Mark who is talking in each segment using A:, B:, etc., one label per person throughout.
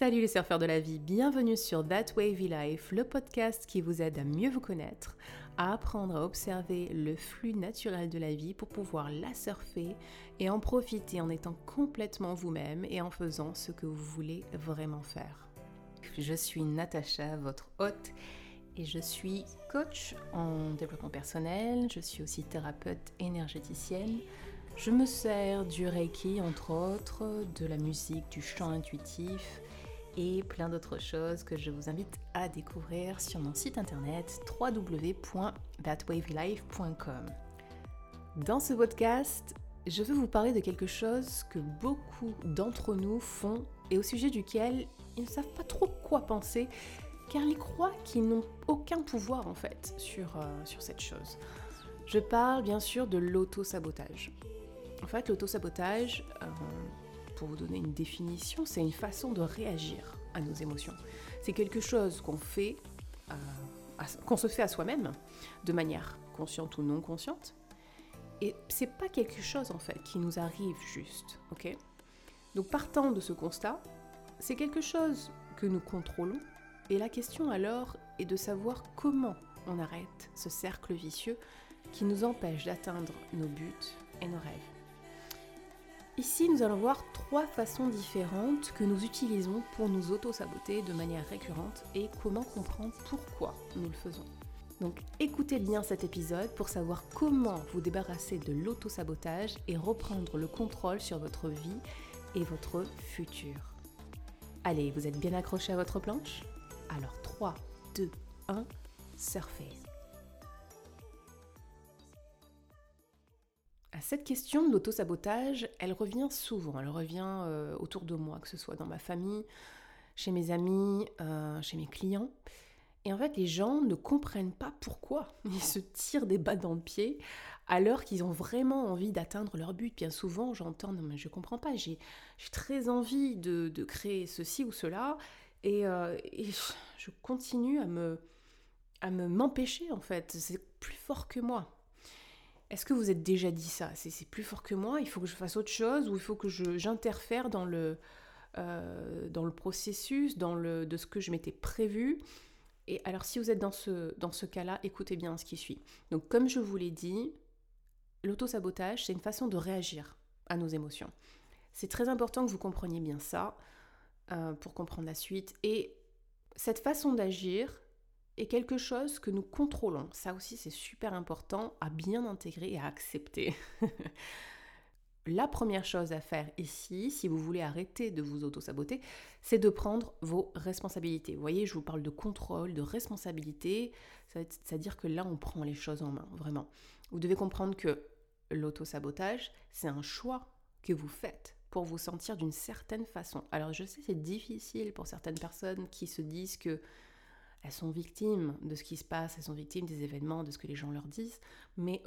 A: Salut les surfeurs de la vie, bienvenue sur That Wavy Life, le podcast qui vous aide à mieux vous connaître, à apprendre à observer le flux naturel de la vie pour pouvoir la surfer et en profiter en étant complètement vous-même et en faisant ce que vous voulez vraiment faire. Je suis Natacha, votre hôte, et je suis coach en développement personnel, je suis aussi thérapeute énergéticienne. Je me sers du Reiki, entre autres, de la musique, du chant intuitif et plein d'autres choses que je vous invite à découvrir sur mon site internet www.thatwavylife.com. Dans ce podcast, je veux vous parler de quelque chose que beaucoup d'entre nous font et au sujet duquel ils ne savent pas trop quoi penser car ils croient qu'ils n'ont aucun pouvoir en fait sur, euh, cette chose. Je parle bien sûr de l'auto-sabotage. En fait, l'auto-sabotage, euh, pour vous donner une définition, c'est une façon de réagir à nos émotions. C'est quelque chose qu'on fait, euh, qu'on se fait à soi-même, de manière consciente ou non consciente. Et c'est pas quelque chose en fait qui nous arrive juste, ok? Donc partant de ce constat, c'est quelque chose que nous contrôlons. Et la question alors est de savoir comment on arrête ce cercle vicieux qui nous empêche d'atteindre nos buts et nos rêves. Ici, nous allons voir trois façons différentes que nous utilisons pour nous auto-saboter de manière récurrente et comment comprendre pourquoi nous le faisons. Donc écoutez bien cet épisode pour savoir comment vous débarrasser de l'auto-sabotage et reprendre le contrôle sur votre vie et votre futur. Allez, vous êtes bien accroché à votre planche? Alors 3, 2, 1, surfez Cette question de l'auto-sabotage, elle revient souvent, elle revient euh, autour de moi, que ce soit dans ma famille, chez mes amis, euh, chez mes clients. Et en fait, les gens ne comprennent pas pourquoi ils se tirent des bas dans le pied alors qu'ils ont vraiment envie d'atteindre leur but. Bien souvent, j'entends non mais je comprends pas, j'ai très envie de, créer ceci ou cela et, euh, je continue à à me m'empêcher en fait. C'est plus fort que moi. Est-ce que vous êtes déjà dit ça? C'est plus fort que moi, il faut que je fasse autre chose ou il faut que j'interfère dans le, euh, dans le processus, dans le, de ce que je m'étais prévu? Et alors si vous êtes dans ce, dans ce cas-là, écoutez bien ce qui suit. Donc comme je vous l'ai dit, l'auto-sabotage, c'est une façon de réagir à nos émotions. C'est très important que vous compreniez bien ça euh, pour comprendre la suite. Et cette façon d'agir, quelque chose que nous contrôlons. Ça aussi, c'est super important à bien intégrer et à accepter. La première chose à faire ici, si vous voulez arrêter de vous auto-saboter, c'est de prendre vos responsabilités. Vous voyez, je vous parle de contrôle, de responsabilité, c'est-à-dire que là, on prend les choses en main, vraiment. Vous devez comprendre que l'auto-sabotage, c'est un choix que vous faites pour vous sentir d'une certaine façon. Alors je sais, c'est difficile pour certaines personnes qui se disent que elles sont victimes de ce qui se passe, elles sont victimes des événements, de ce que les gens leur disent, mais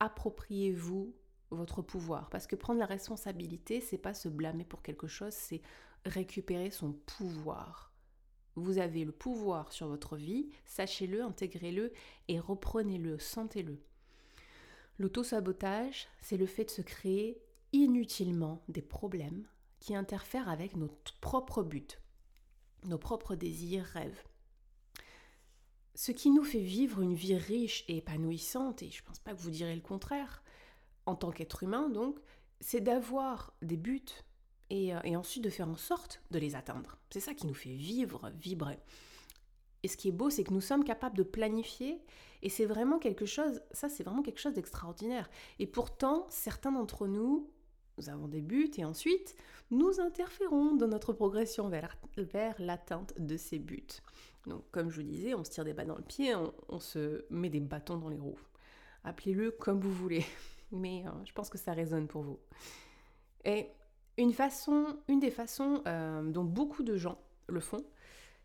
A: appropriez-vous votre pouvoir parce que prendre la responsabilité, c'est pas se blâmer pour quelque chose, c'est récupérer son pouvoir. Vous avez le pouvoir sur votre vie, sachez-le, intégrez-le et reprenez-le, sentez-le. L'auto-sabotage, c'est le fait de se créer inutilement des problèmes qui interfèrent avec notre propre but, nos propres désirs, rêves. Ce qui nous fait vivre une vie riche et épanouissante, et je ne pense pas que vous direz le contraire, en tant qu'être humain donc, c'est d'avoir des buts et, euh, et, ensuite de faire en sorte de les atteindre. C'est ça qui nous fait vivre, vibrer. Et ce qui est beau, c'est que nous sommes capables de planifier, et c'est vraiment quelque chose, ça c'est vraiment quelque chose d'extraordinaire. Et pourtant, certains d'entre nous nous avons des buts et ensuite nous interférons dans notre progression vers, l'atteinte de ces buts. Donc comme je vous disais, on se tire des bas dans le pied, on, se met des bâtons dans les roues. Appelez-le comme vous voulez, mais euh, je pense que ça résonne pour vous. Et une façon, une des façons euh, dont beaucoup de gens le font,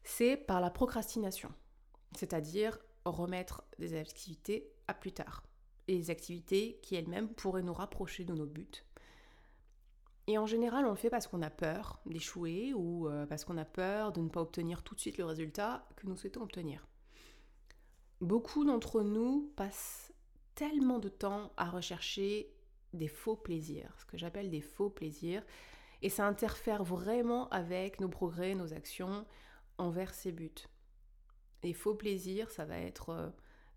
A: c'est par la procrastination, c'est-à-dire remettre des activités à plus tard, et des activités qui elles-mêmes pourraient nous rapprocher de nos buts et en général, on le fait parce qu'on a peur d'échouer ou euh, parce qu'on a peur de ne pas obtenir tout de suite le résultat que nous souhaitons obtenir. Beaucoup d'entre nous passent tellement de temps à rechercher des faux plaisirs, ce que j'appelle des faux plaisirs. Et ça interfère vraiment avec nos progrès, nos actions envers ces buts. Et faux plaisir, ça va être euh,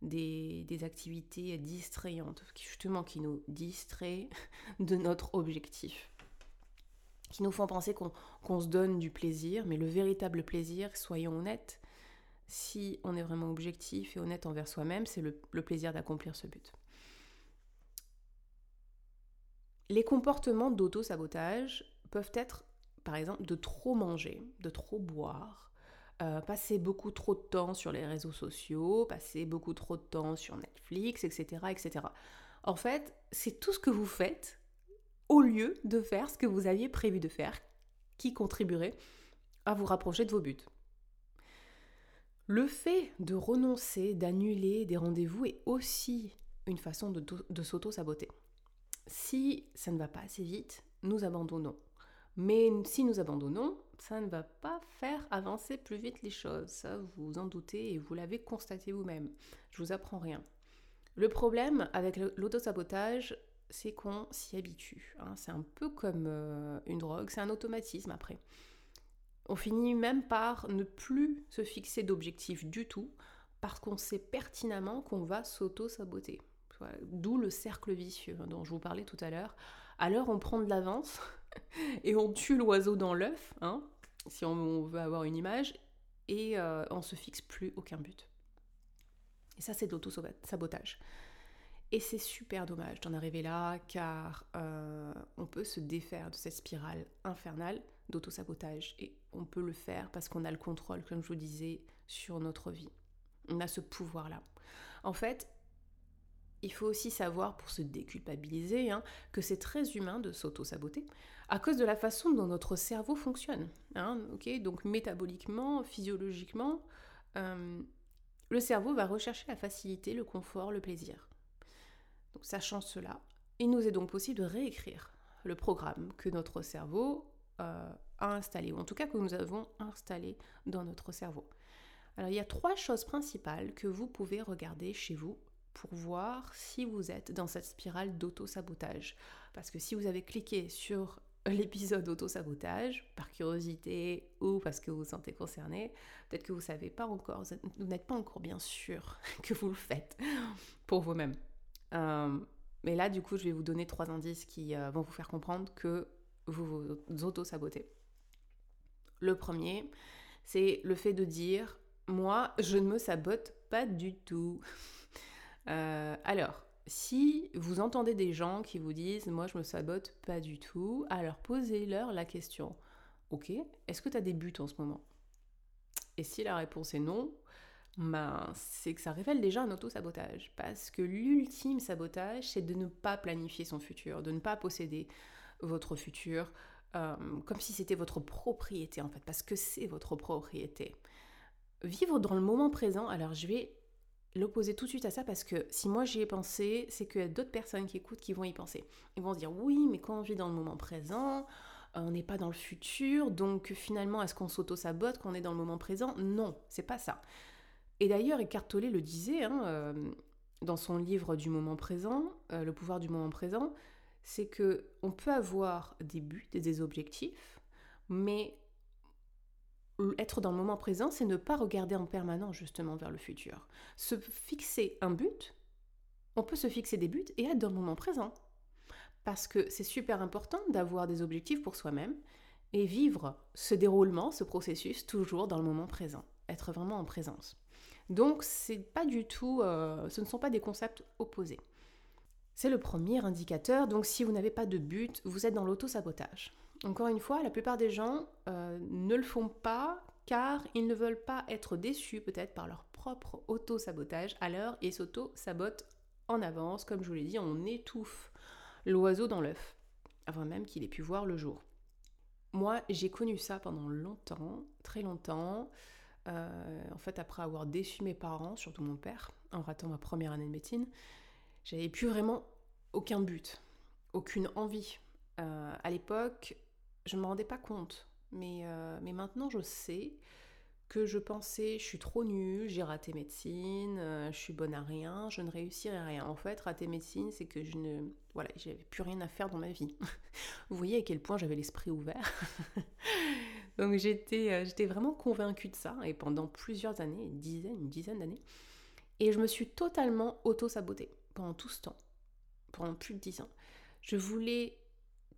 A: des, activités distrayantes, justement qui nous distraient de notre objectif, qui nous font penser qu'on se donne du plaisir, mais le véritable plaisir, soyons honnêtes, si on est vraiment objectif et honnête envers soi-même, c'est le, plaisir d'accomplir ce but. Les comportements d'auto-sabotage peuvent être, par exemple, de trop manger, de trop boire, euh, passer beaucoup trop de temps sur les réseaux sociaux, passer beaucoup trop de temps sur Netflix, etc. etc. En fait, c'est tout ce que vous faites au lieu de faire ce que vous aviez prévu de faire qui contribuerait à vous rapprocher de vos buts. Le fait de renoncer, d'annuler des rendez-vous est aussi une façon de, s'auto-saboter. Si ça ne va pas assez vite, nous abandonnons. Mais si nous abandonnons, ça ne va pas faire avancer plus vite les choses. Ça, vous vous en doutez et vous l'avez constaté vous-même. Je vous apprends rien. Le problème avec l'autosabotage, c'est qu'on s'y habitue. Hein. C'est un peu comme euh, une drogue, c'est un automatisme après. On finit même par ne plus se fixer d'objectif du tout parce qu'on sait pertinemment qu'on va s'auto-saboter. D'où le cercle vicieux dont je vous parlais tout à l'heure. Alors on prend de l'avance et on tue l'oiseau dans l'œuf, hein, si on veut avoir une image, et euh, on se fixe plus aucun but. Et ça, c'est de l'auto-sabotage. Et c'est super dommage d'en arriver là, car euh, on peut se défaire de cette spirale infernale d'auto-sabotage. Et on peut le faire parce qu'on a le contrôle, comme je vous disais, sur notre vie. On a ce pouvoir-là. En fait, il faut aussi savoir, pour se déculpabiliser, hein, que c'est très humain de s'auto-saboter à cause de la façon dont notre cerveau fonctionne. Hein, Donc métaboliquement, physiologiquement, euh, le cerveau va rechercher la facilité, le confort, le plaisir. Donc sachant cela, il nous est donc possible de réécrire le programme que notre cerveau euh, a installé, ou en tout cas que nous avons installé dans notre cerveau. Alors il y a trois choses principales que vous pouvez regarder chez vous pour voir si vous êtes dans cette spirale d'auto-sabotage. Parce que si vous avez cliqué sur l'épisode auto-sabotage, par curiosité ou parce que vous vous sentez concerné, peut-être que vous savez pas encore, vous n'êtes pas encore bien sûr que vous le faites pour vous-même. Euh, mais là, du coup, je vais vous donner trois indices qui euh, vont vous faire comprendre que vous vous auto-sabotez. Le premier, c'est le fait de dire, moi, je ne me sabote pas du tout. Euh, alors, si vous entendez des gens qui vous disent moi je me sabote pas du tout, alors posez-leur la question Ok, est-ce que tu as des buts en ce moment? Et si la réponse est non, ben, c'est que ça révèle déjà un auto-sabotage. Parce que l'ultime sabotage, c'est de ne pas planifier son futur, de ne pas posséder votre futur euh, comme si c'était votre propriété en fait, parce que c'est votre propriété. Vivre dans le moment présent, alors je vais l'opposer tout de suite à ça parce que si moi j'y ai pensé, c'est qu'il y a d'autres personnes qui écoutent qui vont y penser. Ils vont se dire oui, mais quand on vit dans le moment présent, euh, on n'est pas dans le futur, donc finalement est-ce qu'on s'auto-sabote quand on est dans le moment présent? Non, c'est pas ça. Et d'ailleurs, Eckhart Tolle le disait hein, euh, dans son livre du moment présent, euh, Le pouvoir du moment présent, c'est que on peut avoir des buts et des objectifs, mais être dans le moment présent, c'est ne pas regarder en permanence justement vers le futur. Se fixer un but, on peut se fixer des buts et être dans le moment présent. Parce que c'est super important d'avoir des objectifs pour soi-même et vivre ce déroulement, ce processus toujours dans le moment présent, être vraiment en présence. Donc c'est pas du tout, euh, ce ne sont pas des concepts opposés. C'est le premier indicateur. Donc si vous n'avez pas de but, vous êtes dans l'auto-sabotage. Encore une fois, la plupart des gens euh, ne le font pas car ils ne veulent pas être déçus peut-être par leur propre auto-sabotage, alors ils s'auto-sabotent en avance, comme je vous l'ai dit, on étouffe l'oiseau dans l'œuf, avant même qu'il ait pu voir le jour. Moi, j'ai connu ça pendant longtemps, très longtemps. Euh, en fait, après avoir déçu mes parents, surtout mon père, en ratant ma première année de médecine, j'avais plus vraiment aucun but, aucune envie. Euh, à l'époque, je ne me rendais pas compte. Mais, euh, mais maintenant, je sais que je pensais je suis trop nulle, j'ai raté médecine, je suis bonne à rien, je ne réussirai rien. En fait, rater médecine, c'est que je ne voilà, j'avais plus rien à faire dans ma vie. Vous voyez à quel point j'avais l'esprit ouvert. Donc j'étais euh, j'étais vraiment convaincue de ça et pendant plusieurs années, une dizaine, une dizaine d'années, et je me suis totalement auto-sabotée pendant tout ce temps, pendant plus de dix ans. Je voulais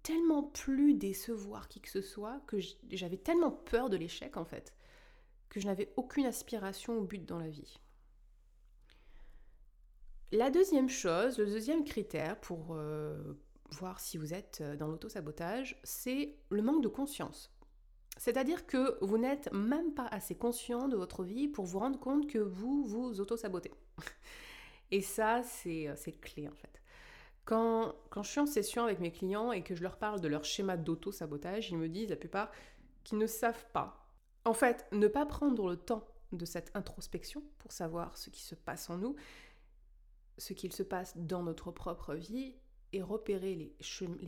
A: tellement plus décevoir qui que ce soit que j'avais tellement peur de l'échec en fait que je n'avais aucune aspiration au but dans la vie. La deuxième chose, le deuxième critère pour euh, voir si vous êtes dans l'auto-sabotage, c'est le manque de conscience. C'est-à-dire que vous n'êtes même pas assez conscient de votre vie pour vous rendre compte que vous vous auto-sabotez. Et ça, c'est clé en fait. Quand, quand je suis en session avec mes clients et que je leur parle de leur schéma d'auto-sabotage, ils me disent la plupart qu'ils ne savent pas en fait, ne pas prendre le temps de cette introspection pour savoir ce qui se passe en nous, ce qu'il se passe dans notre propre vie et repérer les,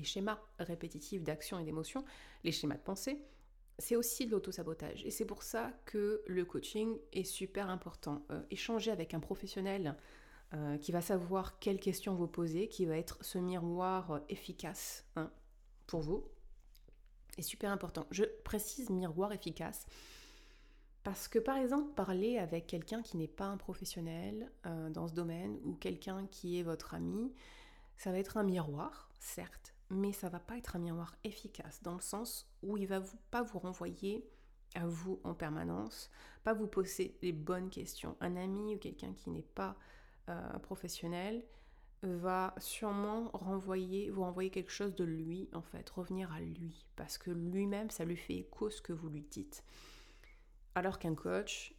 A: schémas répétitifs d'action et d'émotion, les schémas de pensée, c'est aussi de l'auto-sabotage. Et c'est pour ça que le coaching est super important. Euh, échanger avec un professionnel euh, qui va savoir quelles questions vous poser, qui va être ce miroir efficace hein, pour vous, est super important. Je précise miroir efficace parce que par exemple, parler avec quelqu'un qui n'est pas un professionnel euh, dans ce domaine ou quelqu'un qui est votre ami, ça va être un miroir, certes, mais ça va pas être un miroir efficace dans le sens où il va pas vous renvoyer à vous en permanence, pas vous poser les bonnes questions. Un ami ou quelqu'un qui n'est pas euh, professionnel, va sûrement renvoyer, vous renvoyer quelque chose de lui, en fait, revenir à lui, parce que lui-même, ça lui fait écho ce que vous lui dites. Alors qu'un coach,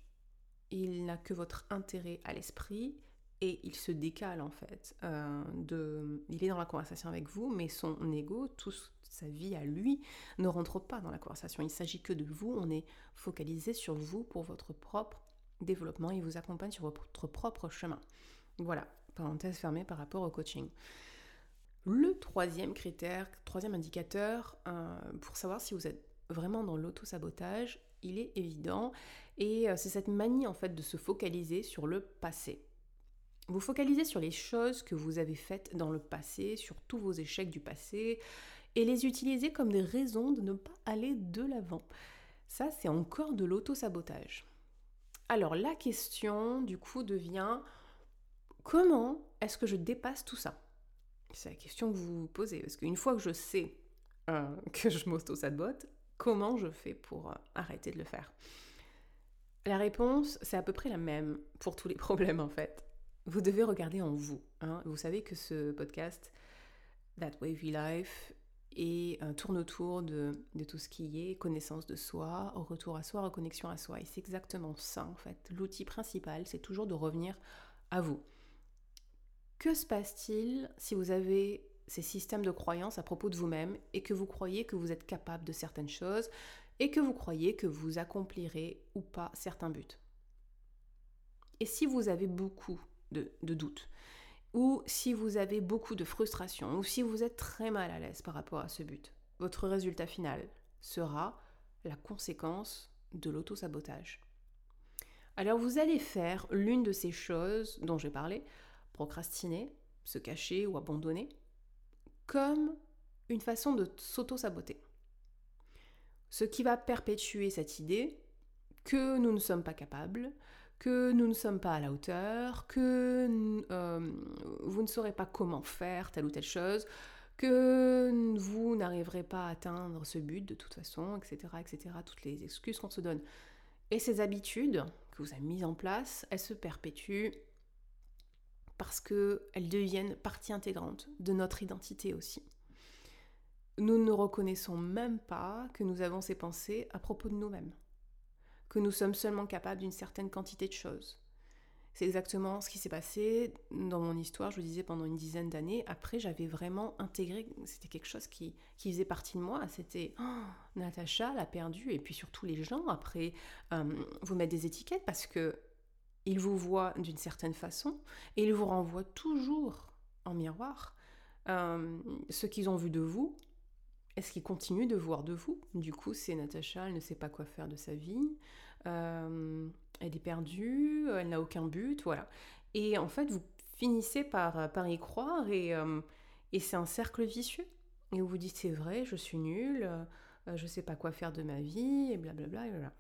A: il n'a que votre intérêt à l'esprit et il se décale en fait. Euh, de, il est dans la conversation avec vous, mais son ego, toute sa vie à lui, ne rentre pas dans la conversation. Il s'agit que de vous, on est focalisé sur vous pour votre propre développement, il vous accompagne sur votre propre chemin. Voilà, parenthèse fermée par rapport au coaching. Le troisième critère, troisième indicateur euh, pour savoir si vous êtes vraiment dans l'auto-sabotage, il est évident et euh, c'est cette manie en fait de se focaliser sur le passé. Vous focalisez sur les choses que vous avez faites dans le passé, sur tous vos échecs du passé et les utiliser comme des raisons de ne pas aller de l'avant. Ça, c'est encore de l'auto-sabotage. Alors la question du coup devient Comment est-ce que je dépasse tout ça? C'est la question que vous vous posez. Parce qu'une fois que je sais euh, que je m'auto-sabote, comment je fais pour euh, arrêter de le faire? La réponse, c'est à peu près la même pour tous les problèmes en fait. Vous devez regarder en vous. Hein. Vous savez que ce podcast, That Wavy Life, et euh, tourne autour de, de, tout ce qui est connaissance de soi, retour à soi, reconnexion à soi. Et c'est exactement ça en fait. L'outil principal, c'est toujours de revenir à vous. Que se passe-t-il si vous avez ces systèmes de croyances à propos de vous-même et que vous croyez que vous êtes capable de certaines choses et que vous croyez que vous accomplirez ou pas certains buts? Et si vous avez beaucoup de, ou si vous avez beaucoup de frustration ou si vous êtes très mal à l'aise par rapport à ce but, votre résultat final sera la conséquence de l'auto-sabotage. Alors vous allez faire l'une de ces choses dont j'ai parlé procrastiner, se cacher ou abandonner, comme une façon de s'auto-saboter. Ce qui va perpétuer cette idée que nous ne sommes pas capables, que nous ne sommes pas à la hauteur, que euh, vous ne saurez pas comment faire telle ou telle chose, que vous n'arriverez pas à atteindre ce but de toute façon, etc., etc., toutes les excuses qu'on se donne. Et ces habitudes que vous avez mises en place, elles se perpétuent parce qu'elles deviennent partie intégrante de notre identité aussi. Nous ne reconnaissons même pas que nous avons ces pensées à propos de nous-mêmes, que nous sommes seulement capables d'une certaine quantité de choses. C'est exactement ce qui s'est passé dans mon histoire, je vous disais, pendant une dizaine d'années. Après, j'avais vraiment intégré, c'était quelque chose qui, faisait partie de moi. C'était oh, Natacha l'a perdu, et puis surtout les gens, après, euh, vous mettent des étiquettes parce que ils vous voient d'une certaine façon et ils vous renvoient toujours en miroir euh, ce qu'ils ont vu de vous Est-ce qu'il continue de voir de vous? Du coup, c'est Natacha, elle ne sait pas quoi faire de sa vie. Euh, elle est perdue, elle n'a aucun but, voilà. Et en fait, vous finissez par, y croire et, euh, et c'est un cercle vicieux. Et vous vous dites, c'est vrai, je suis nulle, euh, je ne sais pas quoi faire de ma vie, et blablabla. Et voilà.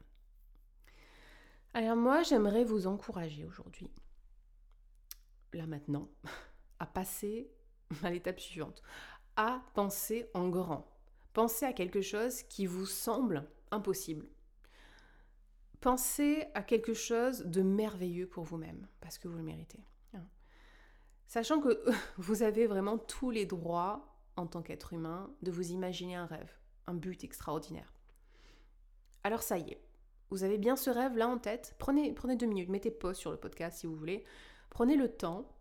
A: Alors moi, j'aimerais vous encourager aujourd'hui, là maintenant, à passer à l'étape suivante, à penser en grand. Pensez à quelque chose qui vous semble impossible. Pensez à quelque chose de merveilleux pour vous-même, parce que vous le méritez. Hein. Sachant que vous avez vraiment tous les droits, en tant qu'être humain, de vous imaginer un rêve, un but extraordinaire. Alors ça y est, vous avez bien ce rêve là en tête. Prenez, prenez deux minutes, mettez pause sur le podcast si vous voulez. Prenez le temps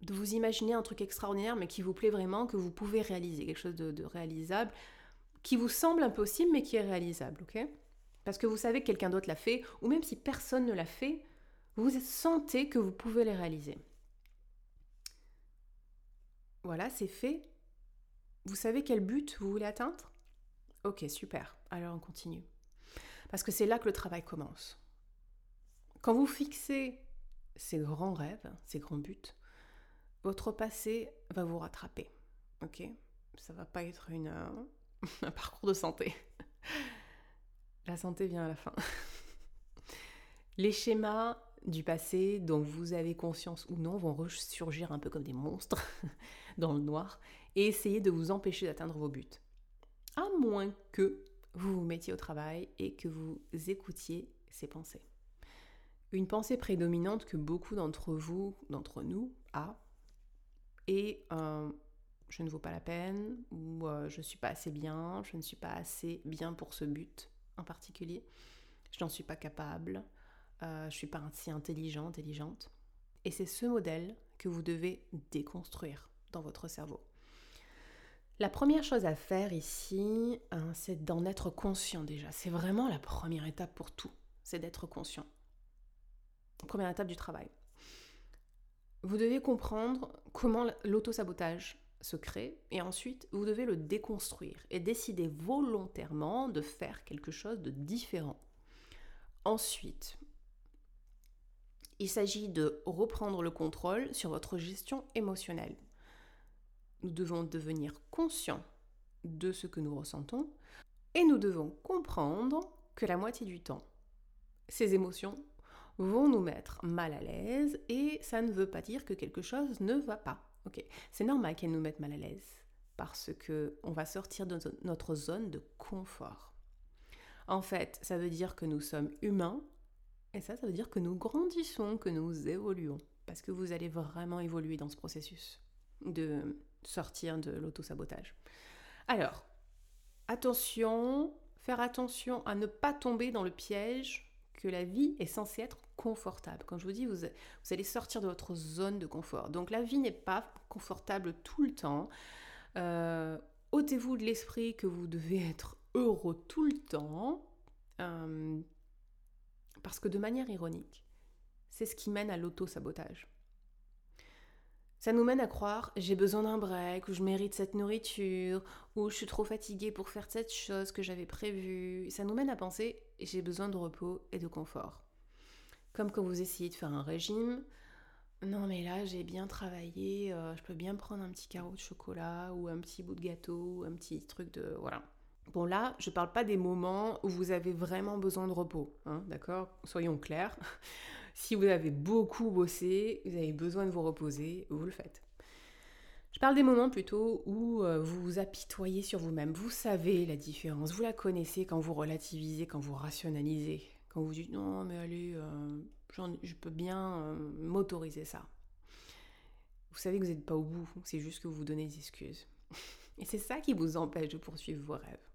A: de vous imaginer un truc extraordinaire, mais qui vous plaît vraiment, que vous pouvez réaliser, quelque chose de réalisable, qui vous semble impossible mais qui est réalisable, Parce que vous savez que quelqu'un d'autre l'a fait, ou même si personne ne l'a fait, vous sentez que vous pouvez les réaliser. Voilà, c'est fait. Vous savez quel but vous voulez atteindre? Ok, super. Alors on continue. Parce que c'est là que le travail commence. Quand vous fixez ces grands rêves, ces grands buts, votre passé va vous rattraper. Ok? Ça va pas être une, euh, un parcours de santé. La santé vient à la fin. Les schémas du passé dont vous avez conscience ou non vont ressurgir un peu comme des monstres dans le noir et essayer de vous empêcher d'atteindre vos buts. À moins que vous vous mettiez au travail et que vous écoutiez ces pensées. Une pensée prédominante que beaucoup d'entre vous, d'entre nous, a, est je ne vaux pas la peine, ou euh, je ne suis pas assez bien, je ne suis pas assez bien pour ce but en particulier, je n'en suis pas capable, euh, je ne suis pas si intelligent, intelligente. Et c'est ce modèle que vous devez déconstruire dans votre cerveau. La première chose à faire ici, hein, c'est d'en être conscient déjà. C'est vraiment la première étape pour tout, c'est d'être conscient. Première étape du travail. Vous devez comprendre comment l'auto-sabotage se crée et ensuite vous devez le déconstruire et décider volontairement de faire quelque chose de différent. Ensuite, il s'agit de reprendre le contrôle sur votre gestion émotionnelle. Nous devons devenir conscients de ce que nous ressentons et nous devons comprendre que la moitié du temps, ces émotions vont nous mettre mal à l'aise et ça ne veut pas dire que quelque chose ne va pas. Ok, c'est normal qu'elle nous mette mal à l'aise parce que on va sortir de notre zone de confort. En fait, ça veut dire que nous sommes humains et ça, ça veut dire que nous grandissons, que nous évoluons parce que vous allez vraiment évoluer dans ce processus de sortir de l'auto-sabotage. Alors, attention, faire attention à ne pas tomber dans le piège la vie est censée être confortable. Quand je vous dis, vous, vous allez sortir de votre zone de confort. Donc la vie n'est pas confortable tout le temps. Euh, ôtez-vous de l'esprit que vous devez être heureux tout le temps. Euh, parce que de manière ironique, c'est ce qui mène à l'auto-sabotage. Ça nous mène à croire j'ai besoin d'un break, ou je mérite cette nourriture, ou je suis trop fatiguée pour faire cette chose que j'avais prévue. Ça nous mène à penser j'ai besoin de repos et de confort. Comme quand vous essayez de faire un régime, non mais là j'ai bien travaillé, euh, je peux bien prendre un petit carreau de chocolat ou un petit bout de gâteau ou un petit truc de... Voilà. Bon là, je parle pas des moments où vous avez vraiment besoin de repos, hein, d'accord? Soyons clairs. Si vous avez beaucoup bossé, vous avez besoin de vous reposer, vous le faites. Je parle des moments plutôt où euh, vous vous apitoyez sur vous-même. Vous savez la différence, vous la connaissez quand vous relativisez, quand vous rationalisez, quand vous dites non mais allez, euh, je peux bien euh, m'autoriser ça. Vous savez que vous n'êtes pas au bout, c'est juste que vous vous donnez des excuses. Et c'est ça qui vous empêche de poursuivre vos rêves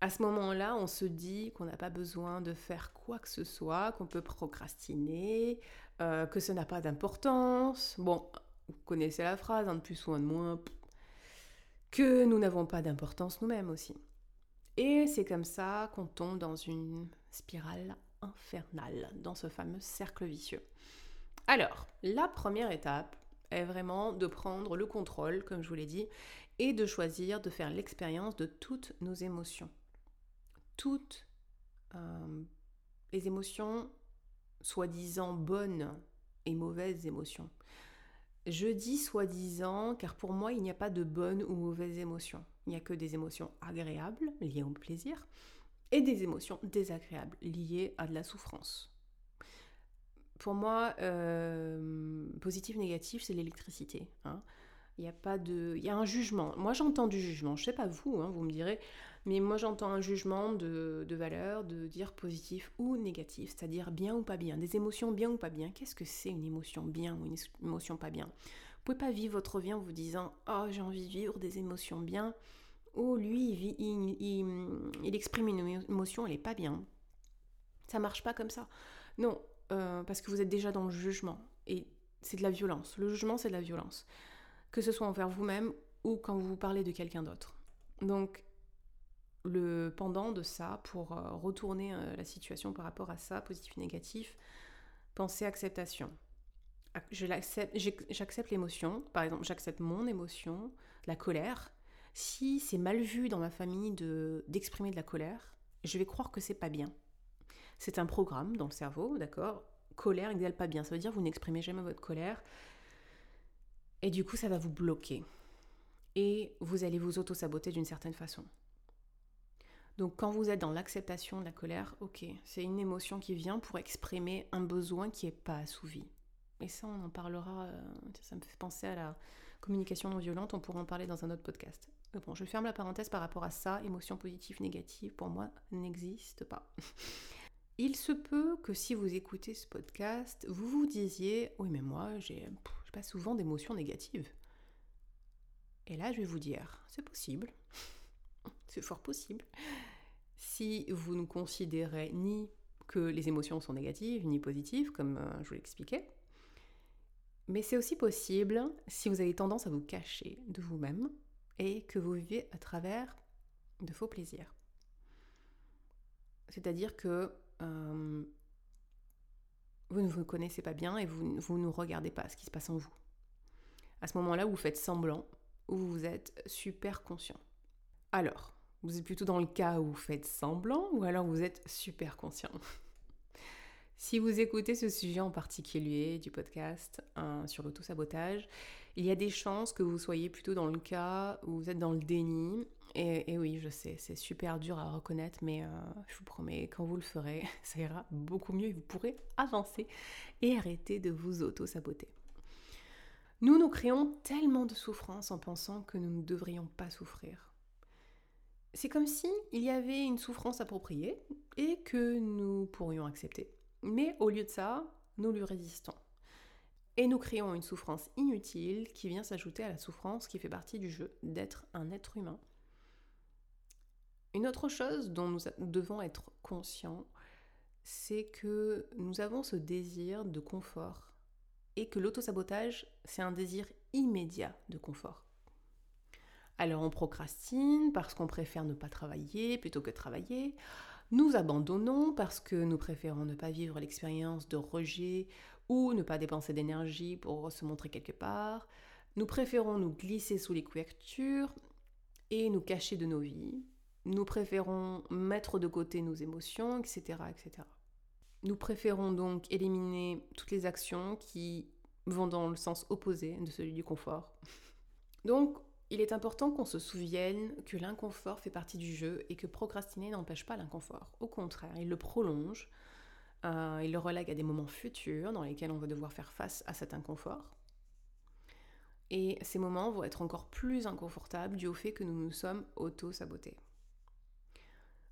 A: à ce moment-là, on se dit qu'on n'a pas besoin de faire quoi que ce soit, qu'on peut procrastiner, euh, que ce n'a pas d'importance. Bon, vous connaissez la phrase, un de plus ou un de moins. Que nous n'avons pas d'importance nous-mêmes aussi. Et c'est comme ça qu'on tombe dans une spirale infernale, dans ce fameux cercle vicieux. Alors, la première étape est vraiment de prendre le contrôle, comme je vous l'ai dit, et de choisir de faire l'expérience de toutes nos émotions. Toutes euh, les émotions soi-disant bonnes et mauvaises émotions. Je dis soi-disant car pour moi il n'y a pas de bonnes ou mauvaises émotions. Il n'y a que des émotions agréables liées au plaisir et des émotions désagréables liées à de la souffrance. Pour moi, euh, positif, négatif, c'est l'électricité. Hein. Il y a pas de, il y a un jugement. Moi, j'entends du jugement. Je sais pas vous, hein, vous me direz, mais moi, j'entends un jugement de, de, valeur, de dire positif ou négatif, c'est-à-dire bien ou pas bien, des émotions bien ou pas bien. Qu'est-ce que c'est une émotion bien ou une émotion pas bien? Vous pouvez pas vivre votre vie en vous disant, oh, j'ai envie de vivre des émotions bien, ou lui, il, il, il, exprime une émotion, elle est pas bien. Ça marche pas comme ça. Non, euh, parce que vous êtes déjà dans le jugement et c'est de la violence. Le jugement, c'est de la violence que ce soit envers vous-même ou quand vous parlez de quelqu'un d'autre. Donc, le pendant de ça, pour euh, retourner euh, la situation par rapport à ça, positif ou négatif, pensez acceptation. J'accepte l'émotion, par exemple, j'accepte mon émotion, la colère. Si c'est mal vu dans ma famille d'exprimer de, la colère, je vais croire que c'est pas bien. C'est un programme dans le cerveau, d'accord? Colère égale pas bien. Ça veut dire vous n'exprimez jamais votre colère. Et du coup, ça va vous bloquer. Et vous allez vous auto-saboter d'une certaine façon. Donc quand vous êtes dans l'acceptation de la colère, ok, c'est une émotion qui vient pour exprimer un besoin qui n'est pas assouvi. Et ça, on en parlera, euh, ça me fait penser à la communication non violente, on pourra en parler dans un autre podcast. bon, je ferme la parenthèse par rapport à ça, émotion positive, négative, pour moi, n'existe pas. Il se peut que si vous écoutez ce podcast, vous vous disiez, oui mais moi, j'ai pas souvent d'émotions négatives. Et là, je vais vous dire, c'est possible, c'est fort possible. Si vous ne considérez ni que les émotions sont négatives ni positives, comme euh, je vous l'expliquais, mais c'est aussi possible si vous avez tendance à vous cacher de vous-même et que vous vivez à travers de faux plaisirs. C'est-à-dire que euh, vous ne vous connaissez pas bien et vous, vous ne regardez pas ce qui se passe en vous. À ce moment-là, vous faites semblant ou vous êtes super conscient. Alors, vous êtes plutôt dans le cas où vous faites semblant ou alors vous êtes super conscient? si vous écoutez ce sujet en particulier du podcast hein, sur l'auto-sabotage, il y a des chances que vous soyez plutôt dans le cas où vous êtes dans le déni et, oui, je sais, c'est super dur à reconnaître, mais euh, je vous promets, quand vous le ferez, ça ira beaucoup mieux et vous pourrez avancer et arrêter de vous auto-saboter. Nous nous créons tellement de souffrance en pensant que nous ne devrions pas souffrir. C'est comme si il y avait une souffrance appropriée et que nous pourrions accepter. Mais au lieu de ça, nous lui résistons. Et nous créons une souffrance inutile qui vient s'ajouter à la souffrance qui fait partie du jeu d'être un être humain une autre chose dont nous devons être conscients, c'est que nous avons ce désir de confort et que l'autosabotage, c'est un désir immédiat de confort. Alors on procrastine parce qu'on préfère ne pas travailler plutôt que travailler. Nous abandonnons parce que nous préférons ne pas vivre l'expérience de rejet ou ne pas dépenser d'énergie pour se montrer quelque part. Nous préférons nous glisser sous les couvertures et nous cacher de nos vies nous préférons mettre de côté nos émotions, etc., etc. Nous préférons donc éliminer toutes les actions qui vont dans le sens opposé de celui du confort. Donc, il est important qu'on se souvienne que l'inconfort fait partie du jeu et que procrastiner n'empêche pas l'inconfort. Au contraire, il le prolonge, euh, il le relègue à des moments futurs dans lesquels on va devoir faire face à cet inconfort. Et ces moments vont être encore plus inconfortables dû au fait que nous nous sommes auto-sabotés.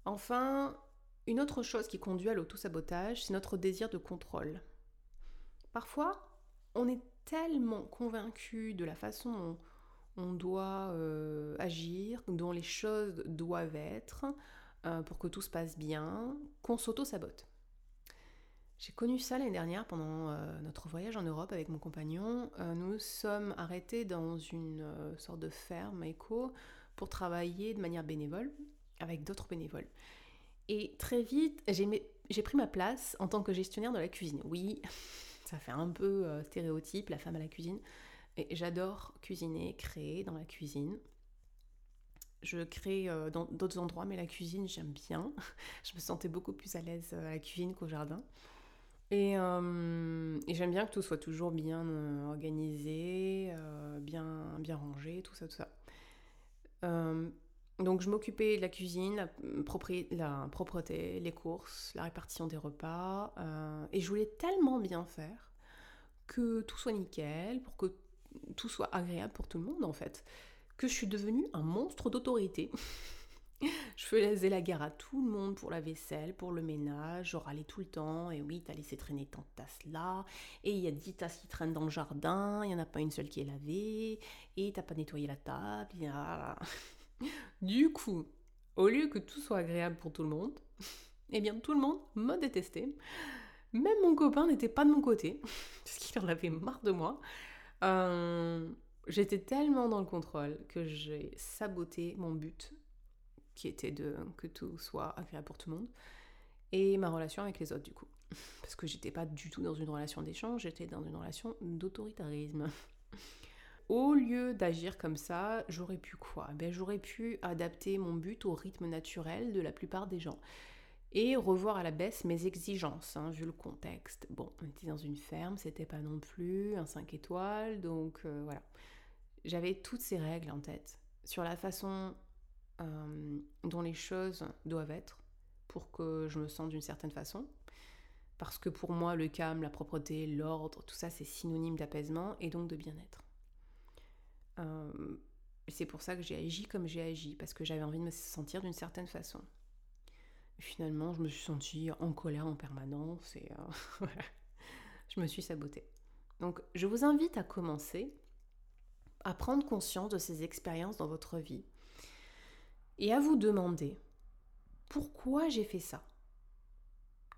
A: Enfin, une autre chose qui conduit à l'auto-sabotage, c'est notre désir de contrôle. Parfois, on est tellement convaincu de la façon on doit euh, agir, dont les choses doivent être, euh, pour que tout se passe bien, qu'on s'auto-sabote. J'ai connu ça l'année dernière pendant euh, notre voyage en Europe avec mon compagnon. nous sommes arrêtés dans une sorte de ferme éco pour travailler de manière bénévole avec d'autres bénévoles. Et très vite, j'ai pris ma place en tant que gestionnaire de la cuisine. Oui, ça fait un peu stéréotype, la femme à la cuisine. J'adore cuisiner, créer dans la cuisine. Je crée euh, dans d'autres endroits, mais la cuisine, j'aime bien. je me sentais beaucoup plus à l'aise à la cuisine qu'au jardin. Et, et j'aime bien que tout soit toujours bien organisé, bien, bien rangé, tout ça, tout ça. Donc je m'occupais de la cuisine, la, la, propreté, les courses, la répartition des repas. Euh, et je voulais tellement bien faire que tout soit nickel, pour que tout soit agréable pour tout le monde en fait, que je suis devenue un monstre d'autorité. je faisais la guerre à tout le monde pour la vaisselle, pour le ménage, je râlais tout le temps, et oui, t'as laissé traîner tant de tasses là, et il y a dix tasses qui traînent dans le jardin, il n'y en a pas une seule qui est lavée, et t'as pas nettoyé la table, du coup, au lieu que tout soit agréable pour tout le monde, eh bien tout le monde me détestait. Même mon copain n'était pas de mon côté, parce qu'il en avait marre de moi. Euh, j'étais tellement dans le contrôle que j'ai saboté mon but, qui était de que tout soit agréable pour tout le monde, et ma relation avec les autres du coup. Parce que j'étais pas du tout dans une relation d'échange, j'étais dans une relation d'autoritarisme. Au lieu d'agir comme ça, j'aurais pu quoi? Ben, J'aurais pu adapter mon but au rythme naturel de la plupart des gens et revoir à la baisse mes exigences, hein, vu le contexte. Bon, on était dans une ferme, c'était pas non plus un 5 étoiles, donc euh, voilà. J'avais toutes ces règles en tête sur la façon euh, dont les choses doivent être pour que je me sente d'une certaine façon. Parce que pour moi, le calme, la propreté, l'ordre, tout ça, c'est synonyme d'apaisement et donc de bien-être. Euh, c'est pour ça que j'ai agi comme j'ai agi, parce que j'avais envie de me sentir d'une certaine façon. Finalement, je me suis sentie en colère en permanence et euh, je me suis sabotée. Donc, je vous invite à commencer à prendre conscience de ces expériences dans votre vie et à vous demander pourquoi j'ai fait ça.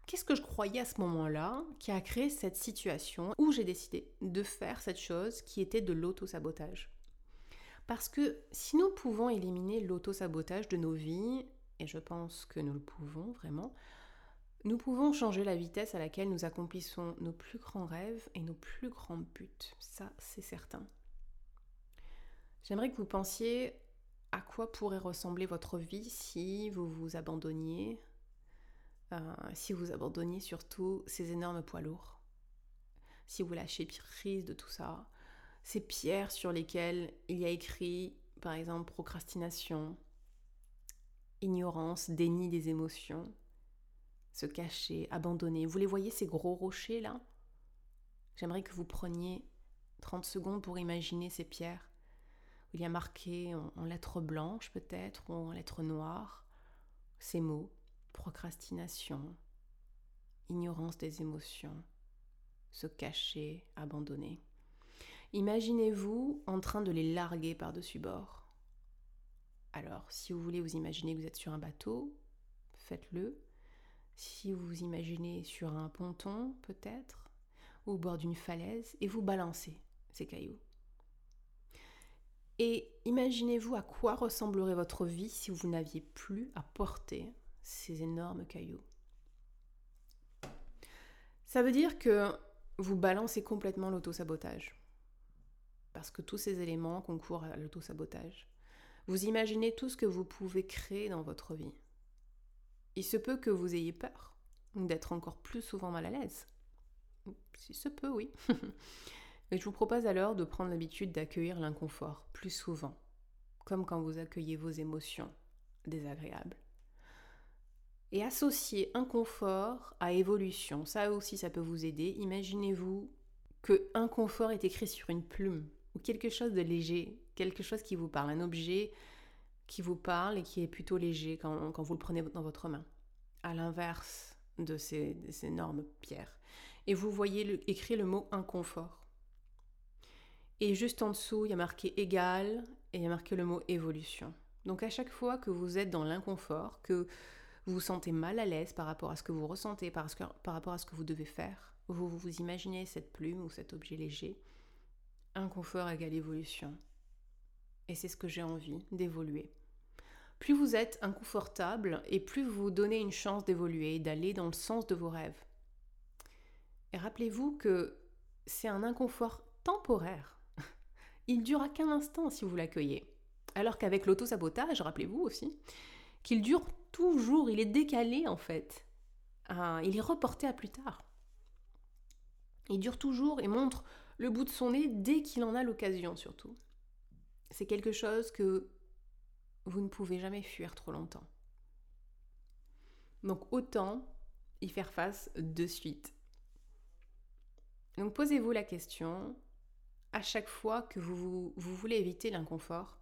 A: Qu'est-ce que je croyais à ce moment-là qui a créé cette situation où j'ai décidé de faire cette chose qui était de l'auto-sabotage? Parce que si nous pouvons éliminer l'auto-sabotage de nos vies, et je pense que nous le pouvons vraiment, nous pouvons changer la vitesse à laquelle nous accomplissons nos plus grands rêves et nos plus grands buts. Ça, c'est certain. J'aimerais que vous pensiez à quoi pourrait ressembler votre vie si vous vous abandonniez, euh, si vous abandonniez surtout ces énormes poids lourds, si vous lâchez prise de tout ça, ces pierres sur lesquelles il y a écrit, par exemple, procrastination, ignorance, déni des émotions, se cacher, abandonner. Vous les voyez, ces gros rochers là? J'aimerais que vous preniez 30 secondes pour imaginer ces pierres. il y a marqué en, en lettres blanches peut-être, ou en lettres noires, ces mots. Procrastination, ignorance des émotions, se cacher, abandonner. Imaginez-vous en train de les larguer par-dessus bord. Alors, si vous voulez vous imaginer que vous êtes sur un bateau, faites-le. Si vous vous imaginez sur un ponton, peut-être, ou au bord d'une falaise, et vous balancez ces cailloux. Et imaginez-vous à quoi ressemblerait votre vie si vous n'aviez plus à porter ces énormes cailloux. Ça veut dire que vous balancez complètement l'auto-sabotage parce que tous ces éléments concourent à l'auto-sabotage. Vous imaginez tout ce que vous pouvez créer dans votre vie. Il se peut que vous ayez peur d'être encore plus souvent mal à l'aise. Si se peut, oui. Mais je vous propose alors de prendre l'habitude d'accueillir l'inconfort plus souvent, comme quand vous accueillez vos émotions désagréables. Et associer inconfort à évolution, ça aussi ça peut vous aider. Imaginez-vous que inconfort est écrit sur une plume ou quelque chose de léger, quelque chose qui vous parle, un objet qui vous parle et qui est plutôt léger quand, vous le prenez dans votre main, à l'inverse de ces, énormes pierres. Et vous voyez écrit le mot inconfort. Et juste en dessous, il y a marqué égal et il y a marqué le mot évolution. Donc à chaque fois que vous êtes dans l'inconfort, que vous vous sentez mal à l'aise par rapport à ce que vous ressentez, par, par rapport à ce que vous devez faire, vous vous imaginez cette plume ou cet objet léger, Inconfort égale évolution. Et c'est ce que j'ai envie, d'évoluer. Plus vous êtes inconfortable et plus vous vous donnez une chance d'évoluer, d'aller dans le sens de vos rêves. Et rappelez-vous que c'est un inconfort temporaire. Il durera qu'un instant si vous l'accueillez. Alors qu'avec l'auto-sabotage, rappelez-vous aussi, qu'il dure toujours, il est décalé en fait. Ah, il est reporté à plus tard. Il dure toujours et montre le bout de son nez dès qu'il en a l'occasion surtout. C'est quelque chose que vous ne pouvez jamais fuir trop longtemps. Donc autant y faire face de suite. Donc posez-vous la question, à chaque fois que vous, vous voulez éviter l'inconfort,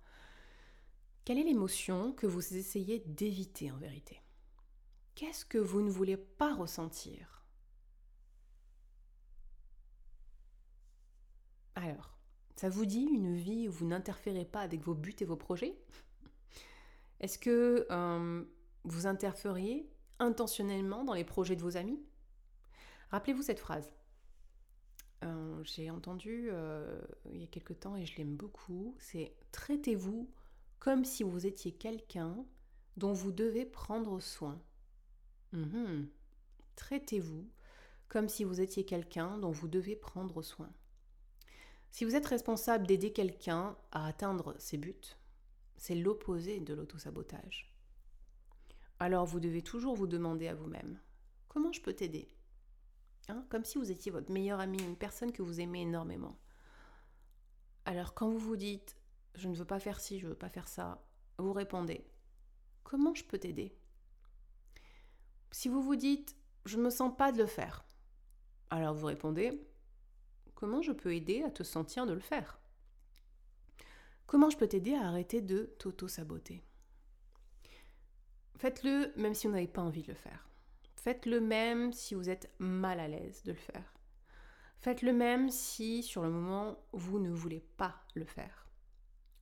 A: quelle est l'émotion que vous essayez d'éviter en vérité? Qu'est-ce que vous ne voulez pas ressentir? Alors, ça vous dit une vie où vous n'interférez pas avec vos buts et vos projets? Est-ce que euh, vous interfériez intentionnellement dans les projets de vos amis? Rappelez-vous cette phrase. Euh, j'ai entendu euh, il y a quelque temps et je l'aime beaucoup, c'est traitez-vous comme si vous étiez quelqu'un dont vous devez prendre soin. Mhm. Traitez-vous comme si vous étiez quelqu'un dont vous devez prendre soin. Si vous êtes responsable d'aider quelqu'un à atteindre ses buts, c'est l'opposé de l'autosabotage. Alors vous devez toujours vous demander à vous-même, comment je peux t'aider? Hein Comme si vous étiez votre meilleur ami, une personne que vous aimez énormément. Alors quand vous vous dites, je ne veux pas faire ci, je ne veux pas faire ça, vous répondez, comment je peux t'aider? Si vous vous dites, je ne me sens pas de le faire, alors vous répondez, Comment je peux aider à te sentir de le faire? Comment je peux t'aider à arrêter de t'auto-saboter? Faites-le même si vous n'avez pas envie de le faire. Faites-le même si vous êtes mal à l'aise de le faire. Faites-le même si sur le moment vous ne voulez pas le faire.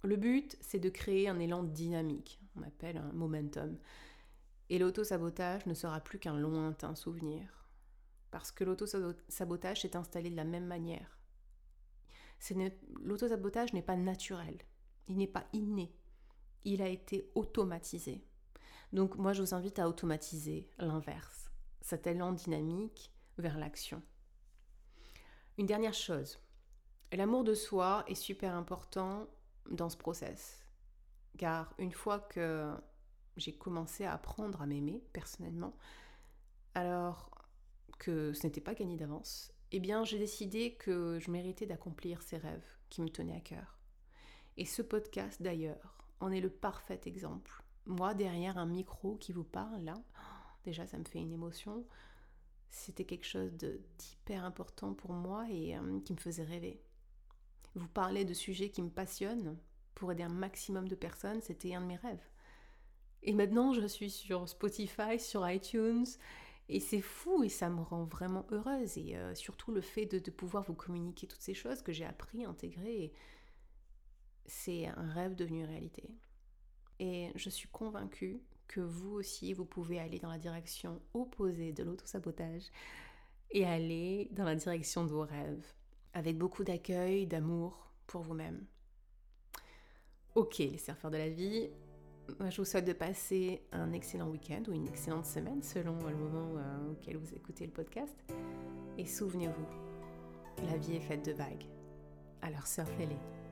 A: Le but, c'est de créer un élan dynamique, on appelle un momentum. Et l'auto-sabotage ne sera plus qu'un lointain souvenir. Parce que l'auto-sabotage s'est installé de la même manière. L'auto-sabotage n'est pas naturel, il n'est pas inné, il a été automatisé. Donc moi je vous invite à automatiser l'inverse, cet élan dynamique vers l'action. Une dernière chose, l'amour de soi est super important dans ce process. Car une fois que j'ai commencé à apprendre à m'aimer personnellement, alors que ce n'était pas gagné d'avance, eh bien j'ai décidé que je méritais d'accomplir ces rêves qui me tenaient à cœur. Et ce podcast d'ailleurs en est le parfait exemple. Moi derrière un micro qui vous parle là, déjà ça me fait une émotion. C'était quelque chose d'hyper important pour moi et euh, qui me faisait rêver. Vous parlez de sujets qui me passionnent pour aider un maximum de personnes, c'était un de mes rêves. Et maintenant, je suis sur Spotify, sur iTunes, et c'est fou et ça me rend vraiment heureuse. Et euh, surtout le fait de, pouvoir vous communiquer toutes ces choses que j'ai appris, intégré, c'est un rêve devenu réalité. Et je suis convaincue que vous aussi, vous pouvez aller dans la direction opposée de l'autosabotage et aller dans la direction de vos rêves, avec beaucoup d'accueil, d'amour pour vous-même. Ok, les surfeurs de la vie, je vous souhaite de passer un excellent week-end ou une excellente semaine selon le moment euh, auquel vous écoutez le podcast. Et souvenez-vous, la vie est faite de vagues. Alors surfez-les.